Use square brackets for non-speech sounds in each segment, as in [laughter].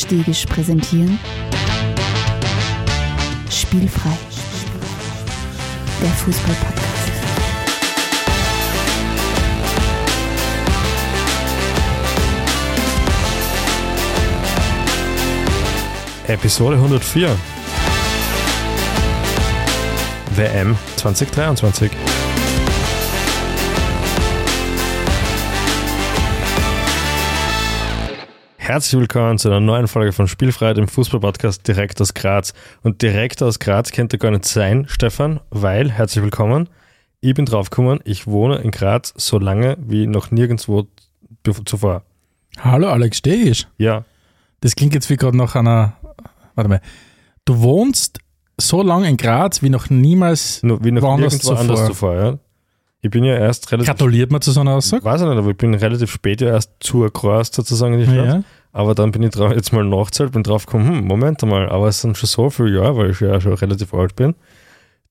Stegisch präsentieren Spielfrei, der Fußball-Podcast. Episode 104. WM 2023. Herzlich willkommen zu einer neuen Folge von Spielfrei, dem Fußball-Podcast direkt aus Graz. Und direkt aus Graz könnte gar nicht sein, Stefan, weil, herzlich willkommen, ich bin draufgekommen, ich wohne in Graz so lange wie noch nirgendwo zuvor. Hallo Alex Stegisch. Ja, Das klingt jetzt wie gerade nach einer. Warte mal. Du wohnst so lange in Graz wie noch niemals. nur, wie noch Woanders nirgendwo anders zuvor. zuvor, ja. Ich bin ja erst relativ Gratuliert man zu so einer Aussage? Weiß ich nicht, aber ich bin relativ spät ja erst zugereist sozusagen in die Stadt. Ja. Aber dann bin ich drauf, jetzt mal nachzählt, bin drauf gekommen, hm, Moment mal, aber es sind schon so viele Jahre, weil ich ja schon relativ alt bin,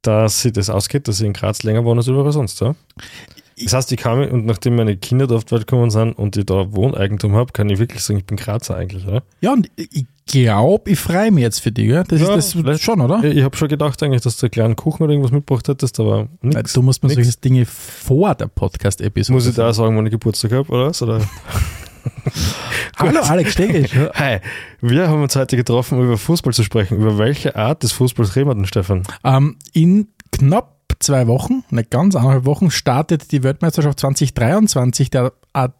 dass sich das ausgeht, dass ich in Graz länger wohne als überall sonst. Ja? Das heißt, ich kann mich, und nachdem meine Kinder da auf die Welt gekommen sind und ich da Wohneigentum habe, kann ich wirklich sagen, ich bin Grazer eigentlich. Ja? Ja, und ich glaube, ich freue mich jetzt für dich. Ja? Das Ja, ist das schon, oder? Ich, ich habe schon gedacht eigentlich, dass du einen kleinen Kuchen oder irgendwas mitgebracht hättest, aber nichts. du musst mir nix. solche Dinge vor der Podcast-Episode Muss ich da auch sagen, wann ich Geburtstag habe, oder was? Oder? [laughs] Hallo Alex Stegisch. Hi, wir haben uns heute getroffen, um über Fußball zu sprechen. Über welche Art des Fußballs reden wir denn, Stefan? ähm, in knapp zwei Wochen, nicht ganz anderthalb Wochen, startet die Weltmeisterschaft 2023 der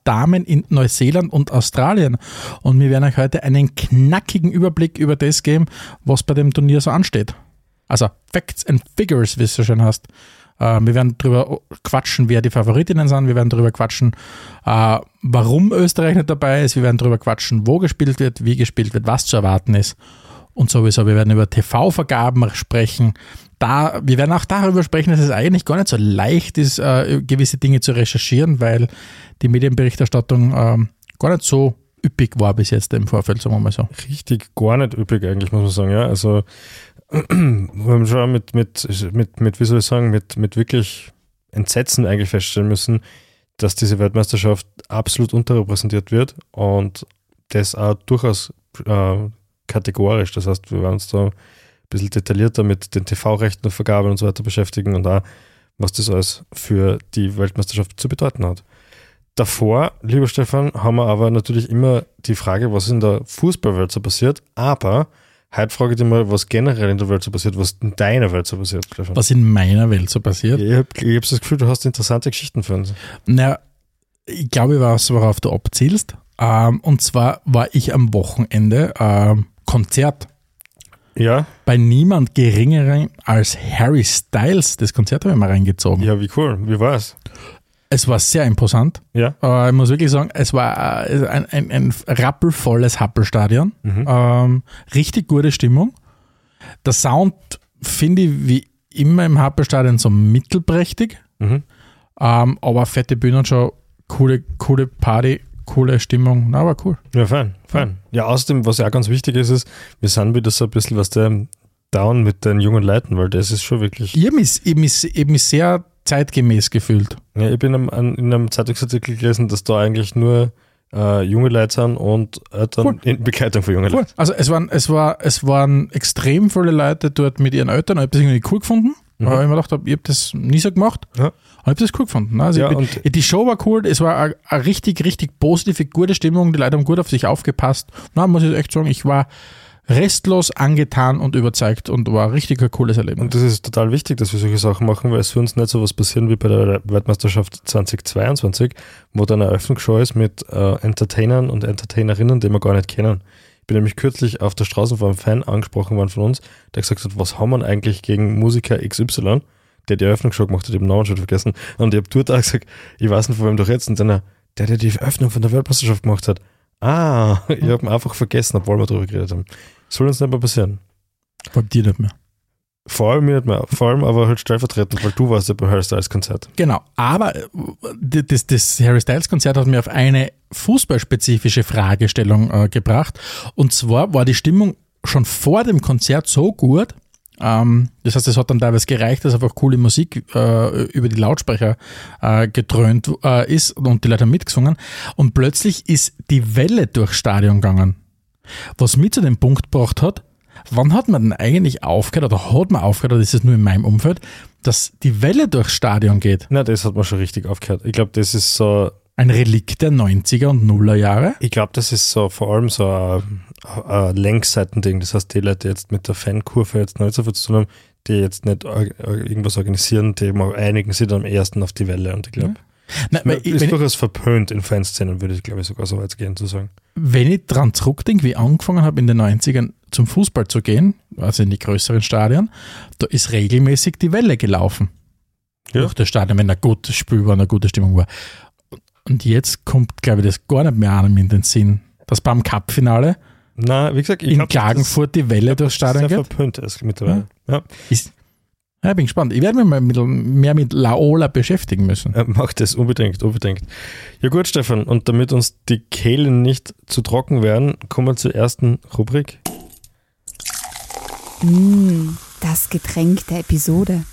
Damen in Neuseeland und Australien. Und wir werden euch heute einen knackigen Überblick über das geben, was bei dem Turnier so ansteht. Also Facts and Figures, wie es so schön heißt. Äh, wir werden darüber quatschen, wer die Favoritinnen sind. Wir werden darüber quatschen, äh, warum Österreich nicht dabei ist. Wir werden darüber quatschen, wo gespielt wird, wie gespielt wird, was zu erwarten ist und sowieso. Wir werden über TV-Vergaben sprechen. Da, wir werden auch darüber sprechen, dass es eigentlich gar nicht so leicht ist, äh, gewisse Dinge zu recherchieren, weil die Medienberichterstattung ähm, gar nicht so üppig war bis jetzt im Vorfeld, sagen wir mal so. richtig gar nicht üppig eigentlich, muss man sagen. Ja, also wir haben schon mit, mit, mit, mit, wie soll ich sagen, mit, mit wirklich Entsetzen eigentlich feststellen müssen, dass diese Weltmeisterschaft absolut unterrepräsentiert wird und das auch durchaus äh, kategorisch. Das heißt, wir werden uns da ein bisschen detaillierter mit den TV-Rechten und Vergaben und so weiter beschäftigen und auch, was das alles für die Weltmeisterschaft zu bedeuten hat. Davor, lieber Stefan, haben wir aber natürlich immer die Frage, was in der Fußballwelt so passiert. Aber heute frage ich dich mal, was generell in der Welt so passiert, was in deiner Welt so passiert, Stefan. Was in meiner Welt so passiert. Ich habe hab das Gefühl, du hast interessante Geschichten für uns. Na, ich glaube, ich weiß, worauf du abzielst. Ähm, und zwar war ich am Wochenende ähm, Konzert Ja? bei niemand geringeren als Harry Styles. Das Konzert habe ich mal reingezogen. Ja, wie cool. Wie war's? Es war sehr imposant. Ja? Äh, ich muss wirklich sagen, es war äh, ein, ein, ein rappelvolles Happelstadion. Mhm. Ähm, richtig gute Stimmung. Der Sound finde ich wie immer im Happelstadion so mittelprächtig, Mhm. ähm, aber fette Bühne und schon coole, coole Party, coole Stimmung. Na, aber cool. Ja, fein, fein. Ja, außerdem, was ja auch ganz wichtig ist, ist, wir sind wieder so ein bisschen, was der down mit den jungen Leuten, weil das ist schon wirklich. Ich habe mich, ich mich sehr zeitgemäß gefühlt. Ja, ich bin in einem Zeitungsartikel gelesen, dass da eigentlich nur äh, junge Leute sind und Eltern Cool. in Begleitung von jungen Cool. Leuten. Also es waren, es war, es waren extrem viele Leute dort mit ihren Eltern. Ich habe das irgendwie cool gefunden. Mhm. Weil ich mir gedacht habe, ich habe das nie so gemacht. Ja. Aber ich habe das cool gefunden. Also Ja, bin, die Show war cool, es war eine, eine richtig, richtig positive, gute Stimmung. Die Leute haben gut auf sich aufgepasst. Na, muss ich echt sagen, ich war restlos angetan und überzeugt und war richtig ein cooles Erlebnis. Und das ist total wichtig, dass wir solche Sachen machen, weil es für uns nicht so was passieren wie bei der Weltmeisterschaft 2022, wo dann eine Eröffnungsshow ist mit äh, Entertainern und Entertainerinnen, die wir gar nicht kennen. Ich bin nämlich kürzlich auf der Straße von einem Fan angesprochen worden von uns, der gesagt hat, was haben wir eigentlich gegen Musiker XY, der die Eröffnungsshow gemacht hat, ich habe den Namen schon vergessen. Und ich habe dort auch gesagt, ich weiß nicht, von wem du redest. Und dann, er, der, der die Eröffnung von der Weltmeisterschaft gemacht hat. Ah, [laughs] ich habe ihn einfach vergessen, obwohl wir darüber geredet haben. Soll uns nicht mehr passieren. Vor dir nicht mehr. Vor allem mir nicht mehr. Vor allem aber halt stellvertretend, weil du warst ja beim Harry Styles Konzert. Genau, aber äh, das, das Harry Styles Konzert hat mir auf eine fußballspezifische Fragestellung äh, gebracht. Und zwar war die Stimmung schon vor dem Konzert so gut, ähm, das heißt, es hat dann teilweise gereicht, dass einfach coole Musik äh, über die Lautsprecher äh, gedröhnt äh, ist und die Leute haben mitgesungen. Und plötzlich ist die Welle durchs Stadion gegangen. Was mich zu dem Punkt gebracht hat, wann hat man denn eigentlich aufgehört, oder hat man aufgehört, oder ist es nur in meinem Umfeld, dass die Welle durchs Stadion geht? Na, das hat man schon richtig aufgehört. Ich glaube, das ist so, Ein Relikt der 90er und Nuller Jahre? ich glaube, das ist so vor allem so ein, ein Längsseitending. Das heißt, die Leute die jetzt mit der Fankurve jetzt noch nicht so viel zu tun haben, die jetzt nicht irgendwas organisieren, die einigen sich dann am ersten auf die Welle. Und ich glaube, Nein, weil ich, ist durchaus verpönt in Fanszenen, würde ich glaube ich sogar so weit gehen zu sagen. wenn ich dran zurückdenke, wie ich angefangen habe in den 90ern zum Fußball zu gehen, also in die größeren Stadien, da ist regelmäßig die Welle gelaufen. Ja. Durch das Stadion, wenn ein gutes Spiel war, eine gute Stimmung war. Und jetzt kommt, glaube ich, das gar nicht mehr einem in den Sinn, dass beim Cup-Finale Na, wie gesagt, ich in glaub, Klagenfurt die Welle durchs Stadion sehr geht. verpönt ist mittlerweile. Ja. Ist, ja, bin gespannt. Ich werde mich mal mit, mehr mit Laola beschäftigen müssen. Ja, mach das unbedingt, unbedingt. Ja gut, Stefan, und damit uns die Kehlen nicht zu trocken werden, kommen wir zur ersten Rubrik. Mm, das Getränk der Episode.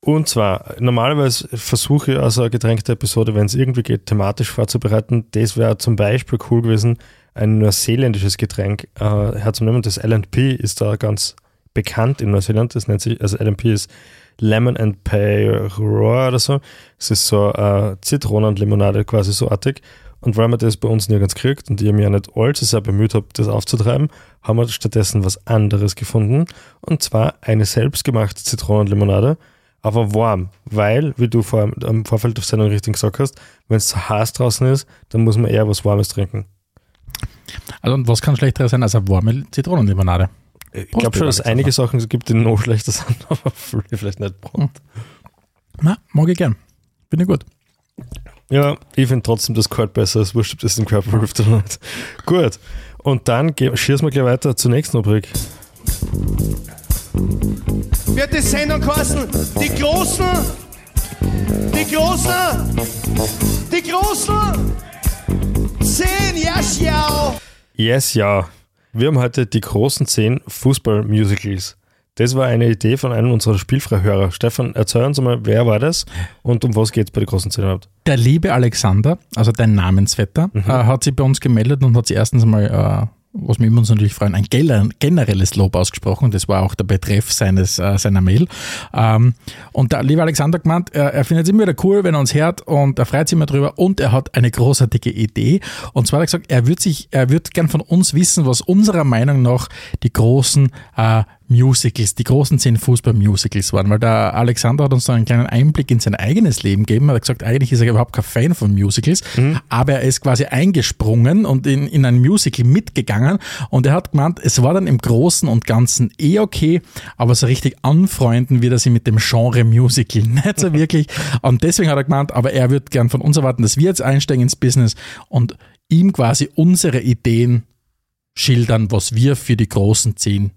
Und zwar, normalerweise versuche ich also eine getränkte Episode, wenn es irgendwie geht, thematisch vorzubereiten. Das wäre zum Beispiel cool gewesen, ein neuseeländisches Getränk äh, herzunehmen. Das LP ist da ganz bekannt in Neuseeland. Das nennt sich, also LP ist Lemon and Peroa oder so. Es ist so äh, Zitronenlimonade quasi so artig. Und weil man das bei uns nirgends kriegt und ich mich ja nicht allzu sehr bemüht habe, das aufzutreiben, haben wir stattdessen was anderes gefunden. Und zwar eine selbstgemachte Zitronenlimonade, aber warm. Weil, wie du vor, am Vorfeld auf Sendung richtig gesagt hast, wenn es zu heiß draußen ist, dann muss man eher was Warmes trinken. Also, und was kann schlechterer sein als eine warme Zitronenlimonade? Ich glaube schon, dass es einige Sachen gibt, die noch schlechter sind, [laughs] aber vielleicht nicht. Na, mag ich gern. Bin ich gut. Ja, ich finde trotzdem das Kalt besser, als wurscht, ob das im Körper [laughs] hilft oder nicht. Gut. Und dann schießen wir gleich weiter zur nächsten Rubrik. wird die Sendung kosten. Die Großen, die Großen, die Großen. Zehn, ja, schau. Yes, ja. Wir haben heute die großen zehn Fußball-Musicals. Das war eine Idee von einem unserer Spielfreihörer. Stefan, erzähl uns mal, wer war das und um was geht es bei den großen zehn überhaupt? Der liebe Alexander, also dein Namensvetter, äh, hat sich bei uns gemeldet und hat sich erstens mal, äh, was mich uns natürlich freuen, ein gener- generelles Lob ausgesprochen. Das war auch der Betreff seines, äh, seiner Mail. Ähm, und der liebe Alexander gemeint, er, er findet es immer wieder cool, wenn er uns hört und er freut sich immer drüber und er hat eine großartige Idee. Und zwar hat er gesagt, er wird sich, er wird gern von uns wissen, was unserer Meinung nach die großen äh, Musicals, die großen zehn Fußball-Musicals waren, weil der Alexander hat uns da einen kleinen Einblick in sein eigenes Leben gegeben. Er hat gesagt, eigentlich ist er überhaupt kein Fan von Musicals, aber er ist quasi eingesprungen und in, in ein Musical mitgegangen. Und er hat gemeint, es war dann im Großen und Ganzen eh okay, aber so richtig anfreunden wird er sich mit dem Genre Musical [laughs] nicht so [laughs] wirklich. Und deswegen hat er gemeint, aber er wird gern von uns erwarten, dass wir jetzt einsteigen ins Business und ihm quasi unsere Ideen schildern, was wir für die großen zehn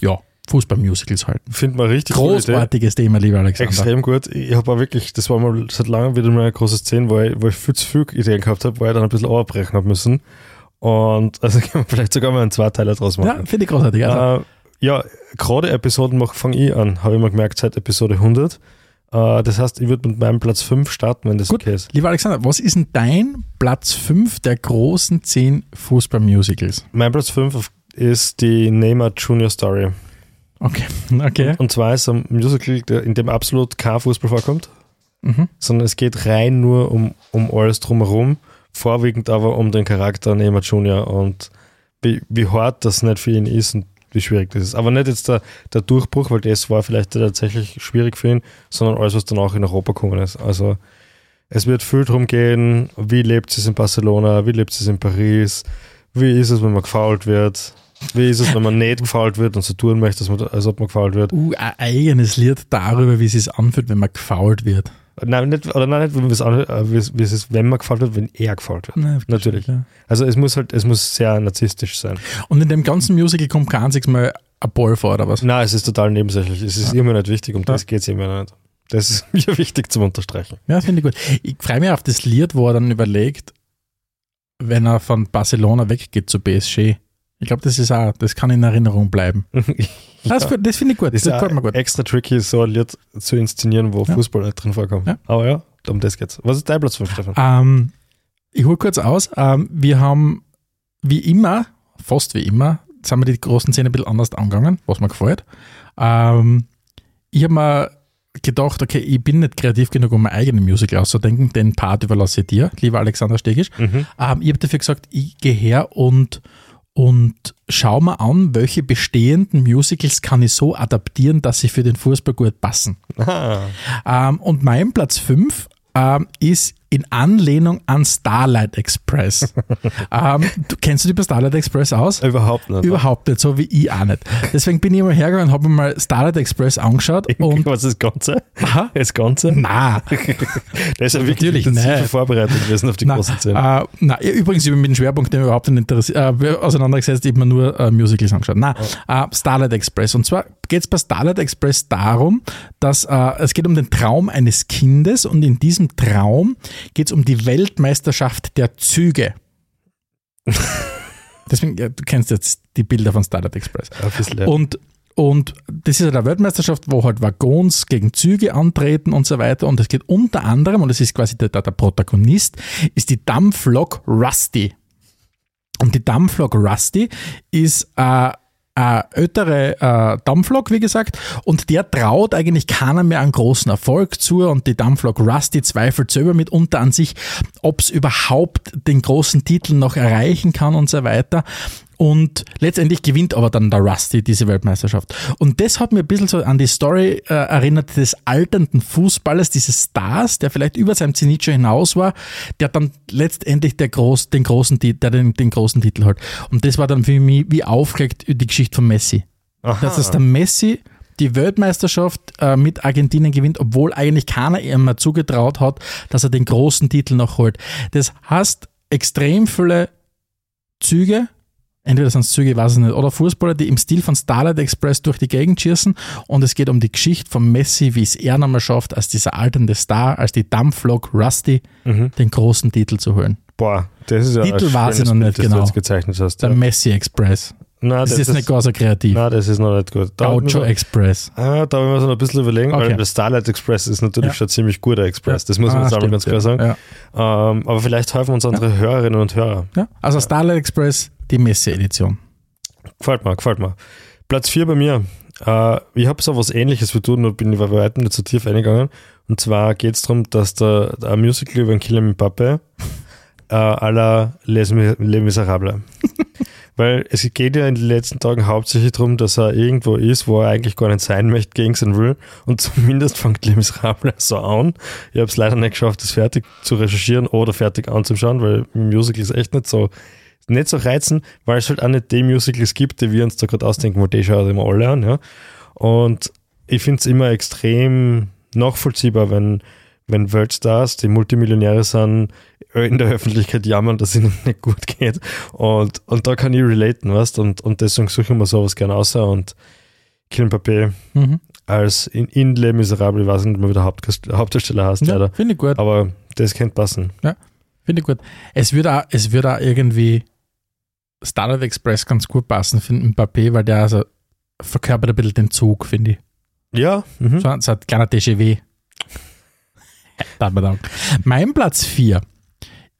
ja, Fußballmusicals halten. Finden wir richtig. Großartiges Thema, lieber Alexander. Extrem gut. Ich habe auch wirklich, das war mal seit langem wieder mal eine große Szene, wo ich, wo ich viel zu viel Ideen gehabt habe, wo ich dann ein bisschen abbrechen habe müssen. Und [laughs] also können wir vielleicht sogar mal einen Zweiteiler draus Ja, machen. finde ich großartig. Also, Äh, ja, gerade Episoden mache fange ich an, habe ich mal gemerkt, seit Episode 100. Äh, das heißt, ich würde mit meinem Platz 5 starten, wenn das Gut, okay ist. lieber Alexander, was ist denn dein Platz 5 der großen 10 Fußballmusicals? Mein Platz 5 ist die Neymar Junior Story. Okay, [laughs] okay. Und zwar ist es ein Musical, in dem absolut kein Fußball vorkommt, Mhm. sondern es geht rein nur um, um alles drumherum, vorwiegend aber um den Charakter Neymar Junior und wie, wie hart das nicht für ihn ist und wie schwierig das ist. Aber nicht jetzt der, der Durchbruch, weil das war vielleicht tatsächlich schwierig für ihn, sondern alles, was danach in Europa gekommen ist. Also es wird viel darum gehen, wie lebt es in Barcelona, wie lebt es in Paris, wie ist es, wenn man gefault wird, wie ist es, wenn man nicht gefault wird und so tun möchte, als, man, als ob man gefault wird. Uh, ein eigenes Lied darüber, wie es sich anfühlt, wenn man gefault wird. Nein, nicht, oder nein, nicht, wie es, äh, wie es, ist, wenn man gefault wird, wenn er gefault wird. Nein, Natürlich. Ja. Also es muss halt, es muss sehr narzisstisch sein. Und in dem ganzen Musical kommt kein einziges Mal ein Ball vor, oder was? Nein, es ist total nebensächlich. Es ist immer nicht wichtig, um das geht es immer nicht. Das ist [laughs] mir wichtig zum Unterstreichen. Ja, finde ich gut. Ich freue mich auf das Lied, wo er dann überlegt, wenn er von Barcelona weggeht zu PSG. Ich glaube, das ist auch, das kann in Erinnerung bleiben. [laughs] Das, das finde ich gut. Das ist gefällt mir gut. extra tricky, so ein Lied zu inszenieren, wo Ja. Fußball nicht drin vorkommt. Ja. Aber ja, um das geht's. Was ist dein Platz 5, Stefan? Ähm, ich hole kurz aus. Ähm, wir haben wie immer fast wie immer, sind wir die großen Szene ein bisschen anders angegangen, was mir gefällt. Ähm, ich habe mir gedacht, okay, ich bin nicht kreativ genug, um mein eigenes Musical auszudenken, den Part überlasse ich dir, lieber Alexander Stegisch. Mhm. Ähm, ich habe dafür gesagt, ich gehe her und, und schau mal an, welche bestehenden Musicals kann ich so adaptieren, dass sie für den Fußball gut passen. Ah, Ähm, und mein Platz 5 ähm, ist in Anlehnung an Starlight Express. [laughs] ähm, du, kennst du dich bei Starlight Express aus? überhaupt nicht. Überhaupt nicht, so wie ich auch nicht. Deswegen bin ich immer hergegangen und habe mir mal Starlight Express angeschaut [laughs] und Was ist das Ganze? Aha. Das Ganze? na, [laughs] Der ist ja wirklich Natürlich vorbereitet gewesen auf die na, großen Szenen. äh, na, ja, übrigens, ich bin mit dem Schwerpunkt den überhaupt nicht interessiert, äh, auseinandergesetzt, ich habe mir nur äh, Musicals angeschaut. Na, äh, Starlight Express. Und zwar geht es bei Starlight Express darum, dass äh, es geht um den Traum eines Kindes und in diesem Traum geht es um die Weltmeisterschaft der Züge. [laughs] Deswegen, ja, du kennst jetzt die Bilder von Starlight Express. Ja. Und, und das ist halt eine Weltmeisterschaft, wo halt Waggons gegen Züge antreten und so weiter. Und es geht unter anderem, und das ist quasi der, der, der Protagonist, ist die Dampflok Rusty. Und die Dampflok Rusty ist äh, eine ältere äh, Dampflok, wie gesagt, und der traut eigentlich keiner mehr einen großen Erfolg zu und die Dampflok Rusty zweifelt selber mitunter an sich, ob es überhaupt den großen Titel noch erreichen kann und so weiter. Und letztendlich gewinnt aber dann der Rusty diese Weltmeisterschaft. Und das hat mir ein bisschen so an die Story äh, erinnert des alternden Fußballers, dieses Stars, der vielleicht über seinem Zenit schon hinaus war, der dann letztendlich der groß, den, großen, der den, den großen Titel hat. Und das war dann für mich wie aufgeregt die Geschichte von Messi. Aha. Dass es der Messi die Weltmeisterschaft äh, mit Argentinien gewinnt, obwohl eigentlich keiner ihm zugetraut hat, dass er den großen Titel noch holt. Das heißt, extrem viele Züge, entweder sind es Züge, ich weiß es nicht, oder Fußballer, die im Stil von Starlight Express durch die Gegend schießen und es geht um die Geschichte von Messi, wie es er nochmal schafft, als dieser alternde Star, als die Dampflok Rusty, Mhm. den großen Titel zu holen. Boah, das ist ja Titel ich schönes noch nicht Bild, das genau. du jetzt gezeichnet hast. Der Ja. Messi Express. Nein, Das, ist jetzt nicht gar so kreativ. Nein, das ist noch nicht gut. Da, Gaucho Express. ah, da haben wir so ein bisschen überlegen, Okay. weil der Starlight Express ist natürlich Ja. schon ziemlich guter Express. Das muss man Ah, jetzt stimmt, ganz klar sagen. Ja. Ähm, aber vielleicht helfen uns unsere Hörerinnen und Hörer. Also Starlight Express, die Messe-Edition. Gefällt mir, gefällt mir. Platz 4 bei mir. Äh, ich habe so was ähnliches wie du, nur bin ich bei weitem nicht so tief eingegangen. Und zwar geht es darum, dass der, der ein Musical über einen Killer mit Pappe äh, à la Les, Les Miserables. [laughs] Weil es geht ja in den letzten Tagen hauptsächlich darum, dass er irgendwo ist, wo er eigentlich gar nicht sein möchte, gegen sein Will. Und zumindest fängt Les Miserables so an. Ich habe es leider nicht geschafft, das fertig zu recherchieren oder fertig anzuschauen, weil Musical ist echt nicht so nicht so reizen, weil es halt auch nicht die Musicals gibt, die wir uns da gerade ausdenken, weil die schauen immer alle an, ja. Und ich finde es immer extrem nachvollziehbar, wenn, wenn Weltstars, die Multimillionäre sind, in der Öffentlichkeit jammern, dass es ihnen [laughs] nicht gut geht. Und, und da kann ich relaten, weißt und, und deswegen suche ich mir sowas gerne aus und Kylian Mbappé Mhm. als in, in Les Miserables, ich weiß nicht mehr, wie der Haupt, Hauptdarsteller heißt, Ja, leider. finde ich gut. Aber das könnte passen. Finde ich gut. Es würde auch, es würde auch irgendwie Starlight Express ganz gut passen, finde Mbappé, weil der also verkörpert ein bisschen den Zug, finde ich. Ja, mhm. So, so ein kleiner TGW. Mein Platz 4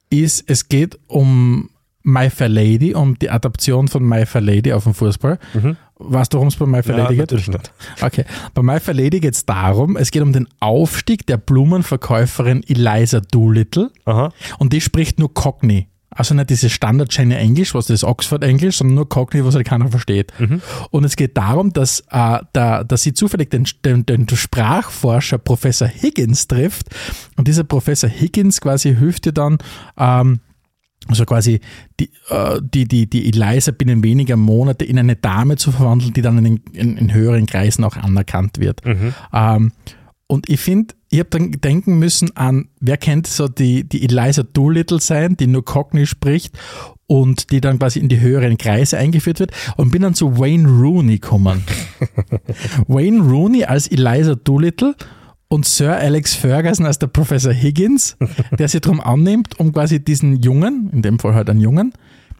ist, es geht um My Fair Lady, um die Adaption von My Fair Lady auf den Fußball. Mhm. Weißt du, worum es bei My Fair Ja, Lady geht? natürlich nicht. Okay. Bei My Fair Lady geht es darum, es geht um den Aufstieg der Blumenverkäuferin Eliza Doolittle Aha. und die spricht nur Cockney. Also nicht dieses Standard China Englisch, was das Oxford Englisch, sondern nur Cockney, was halt keiner versteht. Und es geht darum, dass, äh, da, dass sie zufällig den, den, den Sprachforscher Professor Higgins trifft. Und dieser Professor Higgins quasi hilft ihr dann, ähm, also quasi die, äh, die, die, die Eliza binnen weniger Monate in eine Dame zu verwandeln, die dann in, in, in höheren Kreisen auch anerkannt wird. Ähm, und ich finde, ich habe dann denken müssen an, wer kennt so die, die Eliza Doolittle sein, die nur Cockney spricht und die dann quasi in die höheren Kreise eingeführt wird und bin dann zu Wayne Rooney gekommen. [laughs] Wayne Rooney als Eliza Doolittle und Sir Alex Ferguson als der Professor Higgins, der sich darum annimmt, um quasi diesen Jungen, in dem Fall halt einen Jungen,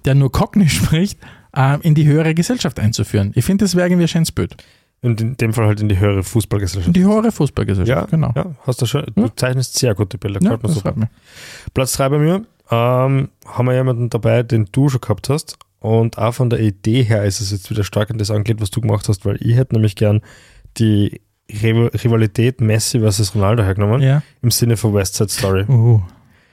der nur Cockney [laughs] spricht, äh, in die höhere Gesellschaft einzuführen. Ich finde, das wäre irgendwie schönes Bild. Und in dem Fall halt in die höhere Fußballgesellschaft. In die höhere Fußballgesellschaft, Ja, genau. ja, hast du schon. Du Ja. zeichnest sehr gute Bilder. Ja, mir das super. mich. Platz 3 bei mir. Ähm, haben wir jemanden dabei, den du schon gehabt hast. und auch von der Idee her ist es jetzt wieder stark an das angelehnt, was du gemacht hast, weil ich hätte nämlich gern die Rivalität Messi versus Ronaldo hergenommen, Ja. im Sinne von West Side Story. Uh.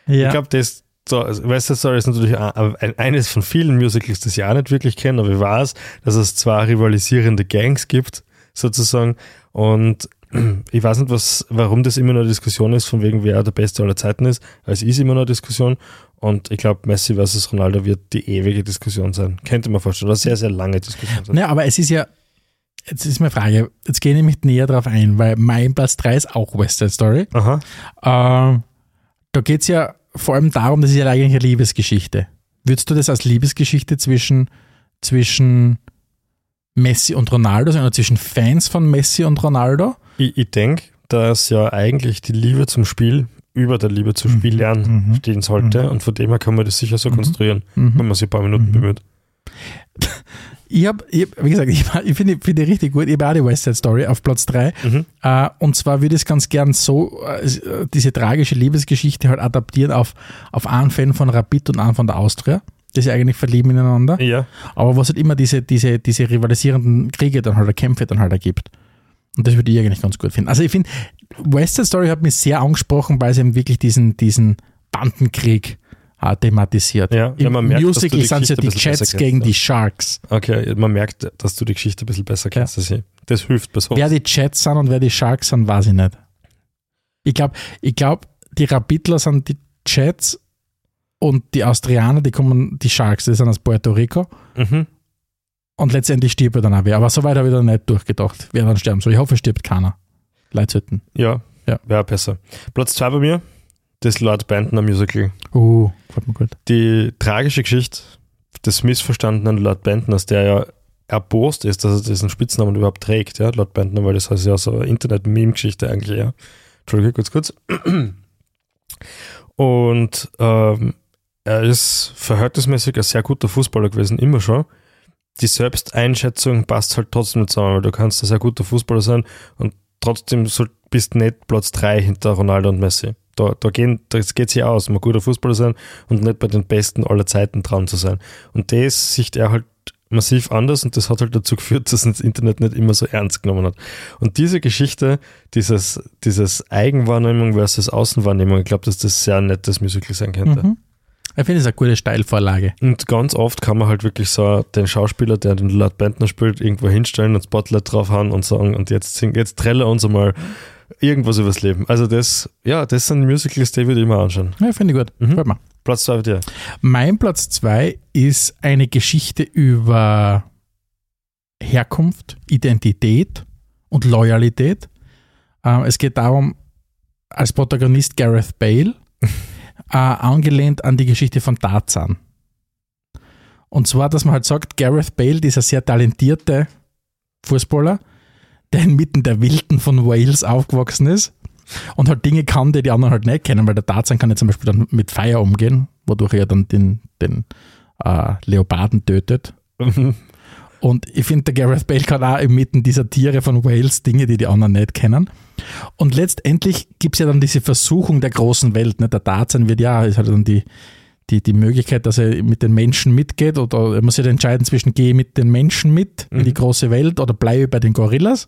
Ja. Ich glaube, das so, also West Side Story ist natürlich ein, ein, eines von vielen Musicals, das ich auch nicht wirklich kenne, aber ich weiß, dass es zwei rivalisierende Gangs gibt, sozusagen. Und [clears throat] ich weiß nicht, was, warum das immer noch eine Diskussion ist, von wegen wer der Beste aller Zeiten ist. Aber Es ist immer noch eine Diskussion. Und ich glaube, Messi versus Ronaldo wird die ewige Diskussion sein. Könnte man vorstellen. Oder sehr, sehr lange Diskussion sein. Ja, aber es ist ja, jetzt ist meine Frage, jetzt gehe ich nämlich näher drauf ein, weil mein Platz 3 ist auch West Side Story. Aha. Ähm, da geht es ja vor allem darum, das ist ja eigentlich eine Liebesgeschichte. Würdest du das als Liebesgeschichte zwischen, zwischen Messi und Ronaldo sein oder zwischen Fans von Messi und Ronaldo? Ich, ich denke, dass ja eigentlich die Liebe zum Spiel über der Liebe zum Spiel lernen Mhm. stehen sollte. Und von dem her kann man das sicher so Mhm. konstruieren, Mhm. wenn man sich ein paar Minuten Mhm. bemüht. Ich habe, hab- wie gesagt, ich, [laughs] ich finde find die richtig gut. Ich habe auch die West Side Story auf Platz 3. Mhm. Äh, und zwar würde ich es ganz gern so, äh, diese tragische Liebesgeschichte halt adaptieren auf, auf einen Fan von Rapid und einen von der Austria, die sich eigentlich verlieben ineinander. Ja, Aber was halt immer diese, diese, diese rivalisierenden Kriege dann halt, Kämpfe dann halt ergibt. Und das würde ich eigentlich ganz gut finden. Also ich finde, West Side Story hat mich sehr angesprochen, weil sie eben wirklich diesen, diesen Bandenkrieg äh, thematisiert. Ja, Im man merkt, Musical sind es ja die Jets gegen die Sharks. okay. Man merkt, dass du die Geschichte ein bisschen besser kennst als ich. Das hilft bei sowas. Wer die Jets sind und wer die Sharks sind, weiß ich nicht. Ich glaube, ich glaub, die Rapidler sind die Jets und die Austrianer, die kommen, die Sharks, die sind aus Puerto Rico. Mhm. Und letztendlich stirbt er dann auch wer. Aber so weit habe ich dann nicht durchgedacht, wer dann sterben soll. Ich hoffe, es stirbt keiner. Leitzeiten. Ja, Ja. wäre besser. Platz zwei bei mir, das Lord Bantner Musical. Uh, gefällt mir gut. Die tragische Geschichte des missverstandenen Lord Bantners, der ja erbost ist, dass er diesen Spitznamen überhaupt trägt, ja, Lord Bantner, weil das heißt ja so eine Internet-Meme-Geschichte eigentlich, ja. Entschuldige, kurz, kurz. Und ähm, er ist verhältnismäßig ein sehr guter Fußballer gewesen, immer schon. Die Selbsteinschätzung passt halt trotzdem nicht zusammen, weil du kannst ein sehr guter Fußballer sein und trotzdem bist nicht Platz 3 hinter Ronaldo und Messi. Da, da gehen, das geht sich aus, mal guter Fußballer sein und nicht bei den Besten aller Zeiten dran zu sein. Und das sieht er halt massiv anders und das hat halt dazu geführt, dass das Internet nicht immer so ernst genommen hat. Und diese Geschichte, dieses, dieses Eigenwahrnehmung versus Außenwahrnehmung, ich glaube, dass das sehr nettes Musical sein könnte. Mhm. Ich finde es eine gute Steilvorlage. Und ganz oft kann man halt wirklich so den Schauspieler, der den Lord Bentner spielt, irgendwo hinstellen und Spotlight draufhauen und sagen, und jetzt, sing, jetzt trelle uns einmal irgendwas übers Leben. Also das, ja, das sind Musicals, die würde ich mir anschauen. Ja, finde ich gut. Mhm. Mir. Platz zwei bei dir. Mein Platz 2 ist eine Geschichte über Herkunft, Identität und Loyalität. Ähm, es geht darum, als Protagonist Gareth Bale, [laughs] äh, angelehnt an die Geschichte von Tarzan. Und zwar, dass man halt sagt, Gareth Bale, dieser sehr talentierte Fußballer, der inmitten der Wilden von Wales aufgewachsen ist und halt Dinge kann, die die anderen halt nicht kennen, weil der Tarzan kann ja zum Beispiel dann mit Feuer umgehen, wodurch er dann den, den äh, Leoparden tötet. Und ich finde, der Gareth Bale kann auch inmitten dieser Tiere von Wales Dinge, die die anderen nicht kennen. Und letztendlich gibt es ja dann diese Versuchung der großen Welt. Ne? Der Tarzan wird ja, ist halt dann die, die, die Möglichkeit, dass er mit den Menschen mitgeht oder er muss sich entscheiden zwischen gehe mit den Menschen mit in die große Welt oder bleibe bei den Gorillas.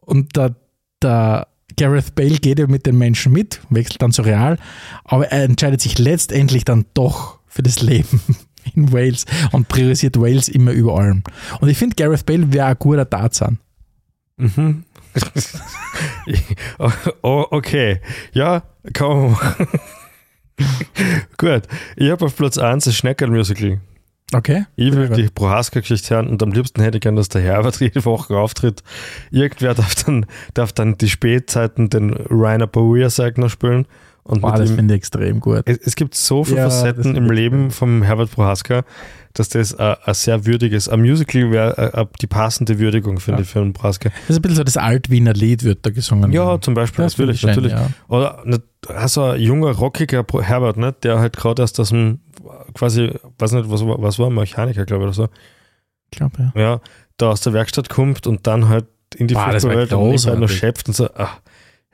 Und der, der Gareth Bale geht ja mit den Menschen mit, wechselt dann zu Real, aber er entscheidet sich letztendlich dann doch für das Leben [laughs] in Wales und priorisiert Wales immer über allem. Und ich finde, Gareth Bale wäre ein guter Tarzan. Mhm. [laughs] oh, okay. Ja, komm. [laughs] Gut. Ich habe auf Platz 1 das Schneckerl-Musical. Okay? Ich will die Prohaska-Geschichte hören und am liebsten hätte ich gern, dass der Herbert [laughs] jede Woche auftritt. Irgendwer darf dann, darf dann die Spätzeiten den Rainer Bauer-Segner spielen. Und Boah, das ihm, finde ich extrem gut. es, es gibt so viele Ja, Facetten im Leben vom Herbert Prohaska, dass das ein sehr würdiges, ein Musical wäre die passende Würdigung, finde Ja. ich, für einen Prohaska. Das ist ein bisschen so das Alt-Wiener Lied wird da gesungen. Ja, zum Beispiel, das natürlich, schön, natürlich. Ja. Oder also ein junger, rockiger Herbert, ne, der halt gerade erst aus dem, quasi, weiß nicht, was, war- was war, Mechaniker, glaube ich, oder so, Ich glaube, ja. ja, da aus der Werkstatt kommt und dann halt in die Fußballwelt und nebenbei noch schöpft und so, ach,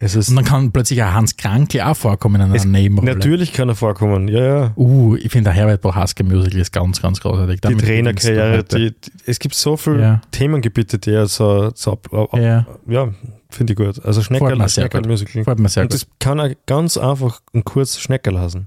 Es ist Und dann kann plötzlich auch Hans Krankel auch vorkommen in einer Nebenrolle. natürlich kann er vorkommen. Ja, ja. Uh, ich finde der Herbert Bohaske Musical ist ganz, ganz großartig. Die Damit Trainerkarriere, du heute. die, die, es gibt so viele Ja. Themengebiete, die er so, so ab, ab, Ja, ja, finde ich gut. Also Freut Schneckerl, mich sehr Schneckerl gut. Musical. gefällt mir sehr Und gut. das kann er ganz einfach und kurz Schneckerl lassen.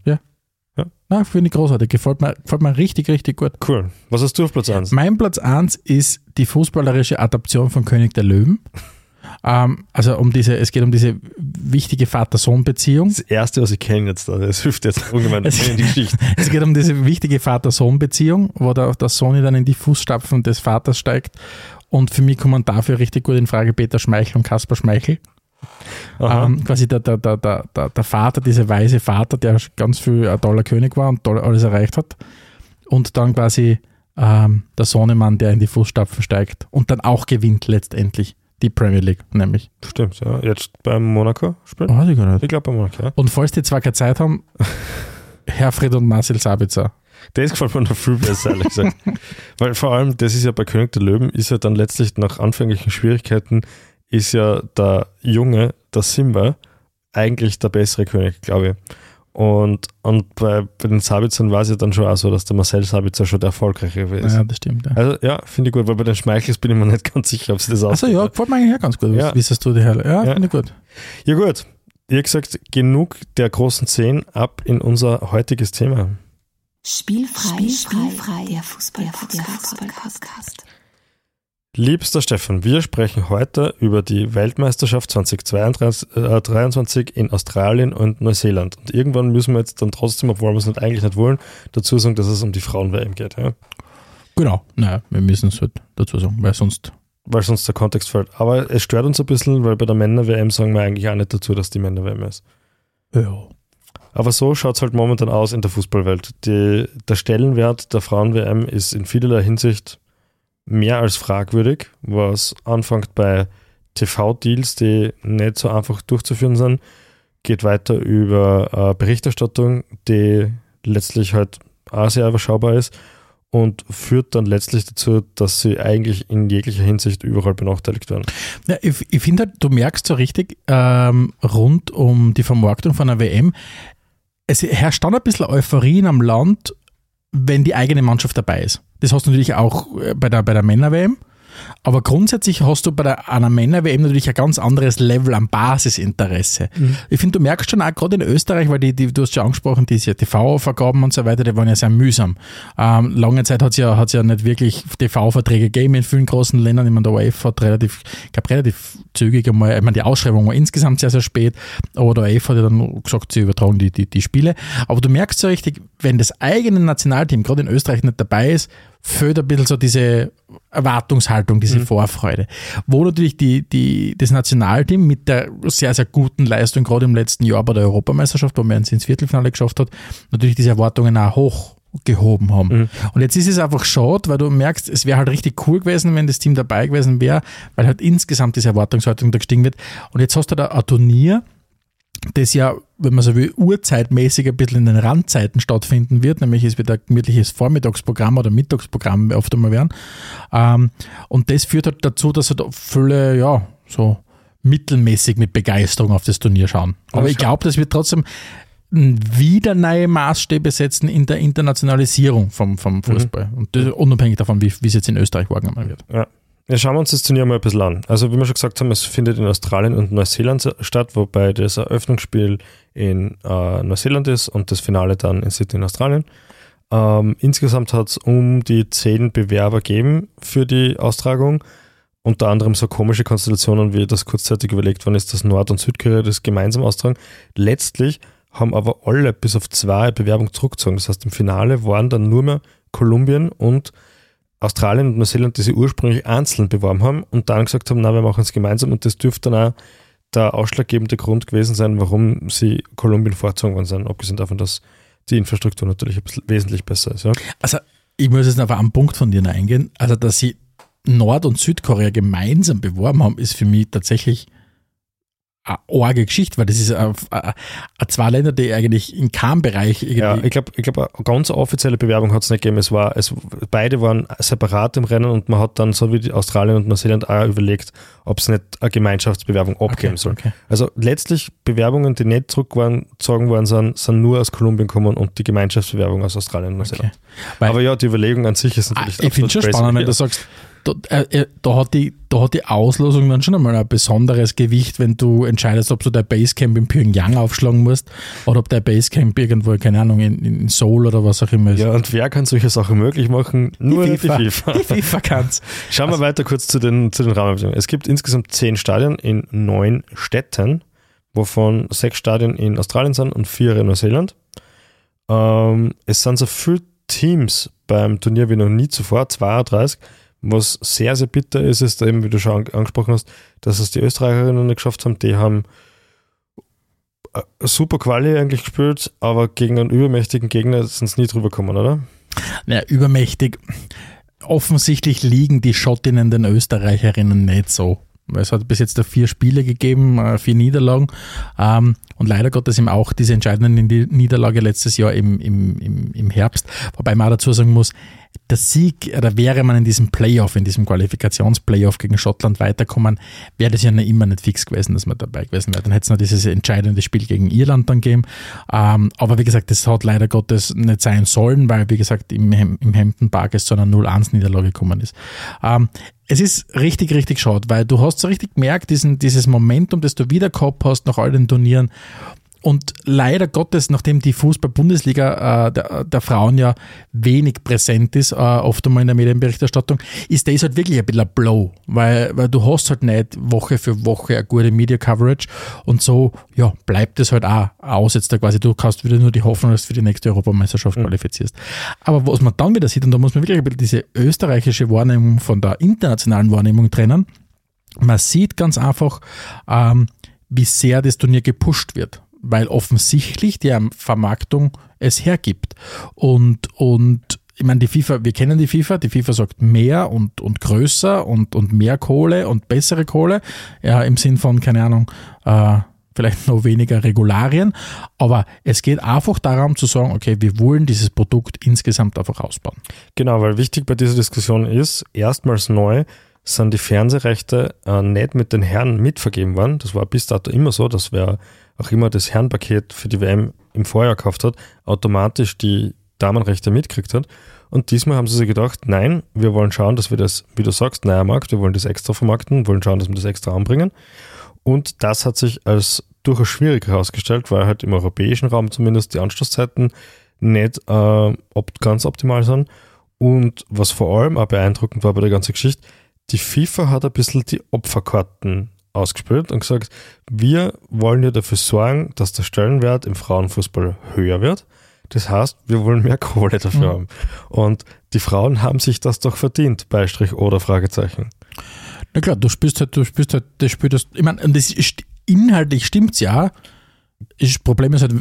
Na, finde ich großartig. Gefällt mir, gefällt mir richtig, richtig gut. Cool. Was hast du auf Platz 1? Mein Platz 1 ist die fußballerische Adaption von König der Löwen. [laughs] ähm, also um diese, es geht um diese wichtige Vater-Sohn-Beziehung. Das erste, was ich kenne jetzt da, das hilft jetzt ungemein Es- [laughs] in die Geschichte. Es geht um diese wichtige Vater-Sohn-Beziehung, wo der, der Sohn dann in die Fußstapfen des Vaters steigt. Und für mich kommen dafür richtig gut in Frage Peter Schmeichel und Kaspar Schmeichel. Ähm, quasi der, der, der, der, der Vater, dieser weise Vater, der ganz viel ein toller König war und toll alles erreicht hat. Und dann quasi ähm, der Sohnemann, der in die Fußstapfen steigt und dann auch gewinnt letztendlich die Premier League, nämlich. Stimmt, ja. Jetzt beim Monaco spielen? Oh, ich. Ich glaube beim Monaco, ja. Und falls die zwei keine Zeit haben, [laughs] Herfried und Marcel Sabitzer. Das gefällt mir noch viel besser, ehrlich gesagt. [laughs] Weil vor allem, das ist ja bei König der Löwen, ist ja dann letztlich nach anfänglichen Schwierigkeiten, ist ja der Junge, der Simba, eigentlich der bessere König, glaube ich. Und, und bei, bei den Sabitzern war es ja dann schon auch so, dass der Marcel Sabitzer schon der erfolgreiche ist. Ja, das stimmt. Ja. Also ja, finde ich gut, weil bei den Schmeichels bin ich mir nicht ganz sicher, ob sie das Achso, ausgeht. ja, gefällt mir eigentlich auch ganz gut. Ja. Wie siehst du die Herr? Ja, Ja. finde ich gut. Ja gut, ihr habt gesagt, genug der großen Zehn ab in unser heutiges Thema. Spielfrei, spielfrei, der Fußball, Fußball-Podcast. Liebster Stefan, wir sprechen heute über die Weltmeisterschaft 2023 in Australien und Neuseeland. Und irgendwann müssen wir jetzt dann trotzdem, obwohl wir es nicht eigentlich nicht wollen, dazu sagen, dass es um die Frauen-WM geht. Ja? Genau, naja, wir müssen es halt dazu sagen, weil sonst. Weil sonst der Kontext fällt. Aber es stört uns ein bisschen, weil bei der Männer-WM sagen wir eigentlich auch nicht dazu, dass die Männer-WM ist. Ja. Aber so schaut es halt momentan aus in der Fußballwelt. Die, der Stellenwert der Frauen-WM ist in vielerlei Hinsicht mehr als fragwürdig, was anfängt bei TV-Deals, die nicht so einfach durchzuführen sind, geht weiter über äh, Berichterstattung, die letztlich halt auch sehr überschaubar ist und führt dann letztlich dazu, dass sie eigentlich in jeglicher Hinsicht überall benachteiligt werden. Ja, ich ich finde, halt, du merkst so richtig ähm, rund um die Vermarktung von einer WM, es herrscht dann ein bisschen Euphorie in einem Land, wenn die eigene Mannschaft dabei ist. Das hast du natürlich auch äh, bei der, bei der Männer-WM. Aber grundsätzlich hast du bei der, einer Männer-WM natürlich ein ganz anderes Level an Basisinteresse. Ich finde, du merkst schon auch gerade in Österreich, weil die, die, du hast ja angesprochen, diese TV-Vergaben und so weiter, die waren ja sehr mühsam. Ähm, lange Zeit hat es ja, hat's ja nicht wirklich TV-Verträge gegeben in vielen großen Ländern. Ich meine, der UEFA hat relativ, ich glaube, relativ zügig einmal, ich meine, die Ausschreibung war insgesamt sehr, sehr spät, aber der UEFA hat ja dann gesagt, sie übertragen die, die, die Spiele. Aber du merkst so richtig, wenn das eigene Nationalteam gerade in Österreich nicht dabei ist, fehlt ein bisschen so diese Erwartungshaltung, diese Vorfreude. Wo natürlich die, die, das Nationalteam mit der sehr, sehr guten Leistung, gerade im letzten Jahr bei der Europameisterschaft, wo man es ins Viertelfinale geschafft hat, natürlich diese Erwartungen auch hoch gehoben haben. Und jetzt ist es einfach schade, weil du merkst, es wäre halt richtig cool gewesen, wenn das Team dabei gewesen wäre, weil halt insgesamt diese Erwartungshaltung da gestiegen wird. Und jetzt hast du da ein Turnier, das ja, wenn man so will, urzeitmäßig ein bisschen in den Randzeiten stattfinden wird, nämlich es wird ein gemütliches Vormittagsprogramm oder Mittagsprogramm oft einmal werden. Ähm, und das führt halt dazu, dass halt viele, ja, so mittelmäßig mit Begeisterung auf das Turnier schauen. Aber ich glaube, das wird trotzdem wieder neue Maßstäbe setzen in der Internationalisierung vom, vom Fußball. Und das, unabhängig davon, wie wie es jetzt in Österreich wahrgenommen wird. Ja. Ja, schauen wir uns das Turnier mal ein bisschen an. Also, wie wir schon gesagt haben, es findet in Australien und Neuseeland statt, wobei das Eröffnungsspiel in äh, Neuseeland ist und das Finale dann in Sydney in Australien. Ähm, insgesamt hat es um die zehn Bewerber gegeben für die Austragung. Unter anderem so komische Konstellationen, wie das kurzzeitig überlegt worden ist, dass Nord- und Südkorea das gemeinsam austragen. Letztlich haben aber alle bis auf zwei Bewerbungen zurückgezogen. Das heißt, im Finale waren dann nur mehr Kolumbien und Australien und Neuseeland, die sie ursprünglich einzeln beworben haben und dann gesagt haben, na, wir machen es gemeinsam und das dürfte dann auch der ausschlaggebende Grund gewesen sein, warum sie Kolumbien vorgezogen worden sind, abgesehen davon, dass die Infrastruktur natürlich wesentlich besser ist. Ja. Also, ich muss jetzt auf einen Punkt von dir eingehen. Also, dass sie Nord- und Südkorea gemeinsam beworben haben, ist für mich tatsächlich eine arge Geschichte, weil das ist a, a, a zwei Länder, die eigentlich in keinem Bereich. Ja, ich glaube, ich glaub, eine ganz offizielle Bewerbung hat es nicht gegeben. Es war, es, beide waren separat im Rennen und man hat dann, so wie die Australien und Neuseeland, auch überlegt, ob es nicht eine Gemeinschaftsbewerbung abgeben Okay, soll. okay. Also letztlich Bewerbungen, die nicht zurückgezogen worden sind, sind nur aus Kolumbien gekommen und die Gemeinschaftsbewerbung aus Australien und Neuseeland. Weil- Aber ja, die Überlegung an sich ist Ah, natürlich ich finde schon crazy. spannend, wenn du sagst, da, äh, äh, da, hat die, da hat die Auslosung dann schon einmal ein besonderes Gewicht, wenn du entscheidest, ob du dein Basecamp in Pyongyang aufschlagen musst oder ob dein Basecamp irgendwo, keine Ahnung, in, in Seoul oder was auch immer ist. Ja, und wer kann solche Sachen möglich machen? Nur die FIFA. Die FIFA kann's. Schauen wir weiter kurz zu den, zu den Rahmenbedingungen. Es gibt insgesamt zehn Stadien in neun Städten, wovon sechs Stadien in Australien sind und vier in Neuseeland. Ähm, es sind so viele Teams beim Turnier wie noch nie zuvor, 32. Was sehr, sehr bitter ist, ist eben, wie du schon an- angesprochen hast, dass es die Österreicherinnen nicht geschafft haben. Die haben äh, super Quali eigentlich gespielt, aber gegen einen übermächtigen Gegner sind es nie drüber gekommen, oder? Ja, übermächtig. Offensichtlich liegen die Schottinnen den Österreicherinnen nicht so. Es hat bis jetzt da vier Spiele gegeben, äh, vier Niederlagen. Ähm, und leider Gottes eben auch diese entscheidende Niederlage letztes Jahr im, im, im Herbst. Wobei man auch dazu sagen muss, der Sieg, da wäre man in diesem Playoff, in diesem Qualifikationsplayoff gegen Schottland weiterkommen, wäre das ja noch immer nicht fix gewesen, dass man dabei gewesen wäre. Dann hätte es noch dieses entscheidende Spiel gegen Irland dann gegeben. Ähm, aber wie gesagt, das hat leider Gottes nicht sein sollen, weil, wie gesagt, im, im Hampton Park es zu einer 0-1-Niederlage gekommen ist. Ähm, es ist richtig, richtig schade, weil du hast so richtig gemerkt, diesen, dieses Momentum, das du wieder gehabt hast nach all den Turnieren. Und leider Gottes, nachdem die Fußball-Bundesliga äh, der, der Frauen ja wenig präsent ist, äh, oft einmal in der Medienberichterstattung, ist das halt wirklich ein bisschen ein Blow, weil, weil du hast halt nicht Woche für Woche eine gute Media-Coverage und so, ja, bleibt es halt auch aus jetzt da quasi. Du kannst wieder nur die Hoffnung, dass du für die nächste Europameisterschaft qualifizierst. Aber was man dann wieder sieht, und da muss man wirklich ein bisschen diese österreichische Wahrnehmung von der internationalen Wahrnehmung trennen, man sieht ganz einfach, ähm, wie sehr das Turnier gepusht wird, weil offensichtlich die Vermarktung es hergibt. Und, und ich meine, die FIFA, wir kennen die FIFA, die FIFA sagt mehr und, und größer und, und mehr Kohle und bessere Kohle, ja, im Sinn von, keine Ahnung, äh, vielleicht noch weniger Regularien, aber es geht einfach darum zu sagen, okay, wir wollen dieses Produkt insgesamt einfach ausbauen. Genau, weil wichtig bei dieser Diskussion ist, erstmals neu sind die Fernsehrechte äh, nicht mit den Herren mitvergeben worden. Das war bis dato immer so, dass wer auch immer das Herrenpaket für die WM im Vorjahr gekauft hat, automatisch die Damenrechte mitkriegt hat. Und diesmal haben sie sich gedacht, nein, wir wollen schauen, dass wir das, wie du sagst, neuer Markt, wir wollen das extra vermarkten, wollen schauen, dass wir das extra anbringen. Und das hat sich als durchaus schwierig herausgestellt, weil halt im europäischen Raum zumindest die Anschlusszeiten nicht äh, op ganz optimal sind. Und was vor allem auch beeindruckend war bei der ganzen Geschichte, die FIFA hat ein bisschen die Opferkarten ausgespielt und gesagt, wir wollen ja dafür sorgen, dass der Stellenwert im Frauenfußball höher wird. Das heißt, wir wollen mehr Kohle dafür haben. Und die Frauen haben sich das doch verdient, Beistrich oder Fragezeichen. Na klar, du spielst halt, du spielst halt das Spiel, das, ich meine, das ist, inhaltlich stimmt's ja. Das Problem ist halt,